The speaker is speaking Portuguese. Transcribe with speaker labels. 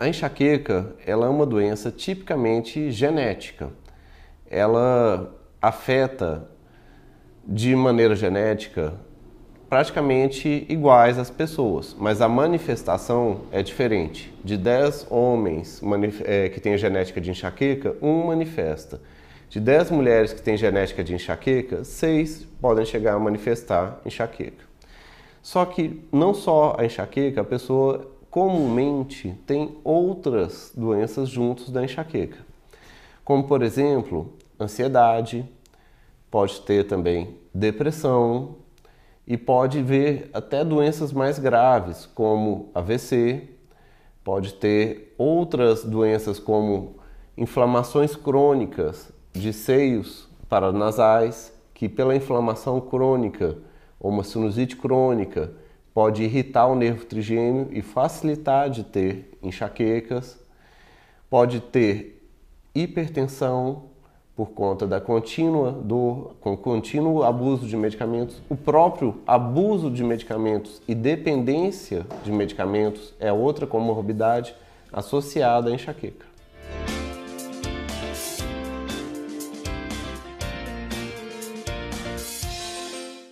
Speaker 1: A enxaqueca ela é uma doença tipicamente genética. Ela afeta de maneira genética praticamente iguais às pessoas, mas a manifestação é diferente. De 10 homens é, que têm genética de enxaqueca, um manifesta. De 10 mulheres que têm genética de enxaqueca, 6 podem chegar a manifestar enxaqueca. Só que não só a enxaqueca, a pessoa comumente tem outras doenças juntos da enxaqueca, como por exemplo, ansiedade, pode ter também depressão e pode ver até doenças mais graves, como AVC, pode ter outras doenças como inflamações crônicas de seios paranasais, que pela inflamação crônica ou uma sinusite crônica pode irritar o nervo trigêmeo e facilitar de ter enxaquecas, pode ter hipertensão por conta da contínua dor, com contínuo abuso de medicamentos. O próprio abuso de medicamentos e dependência de medicamentos é outra comorbidade associada à enxaqueca.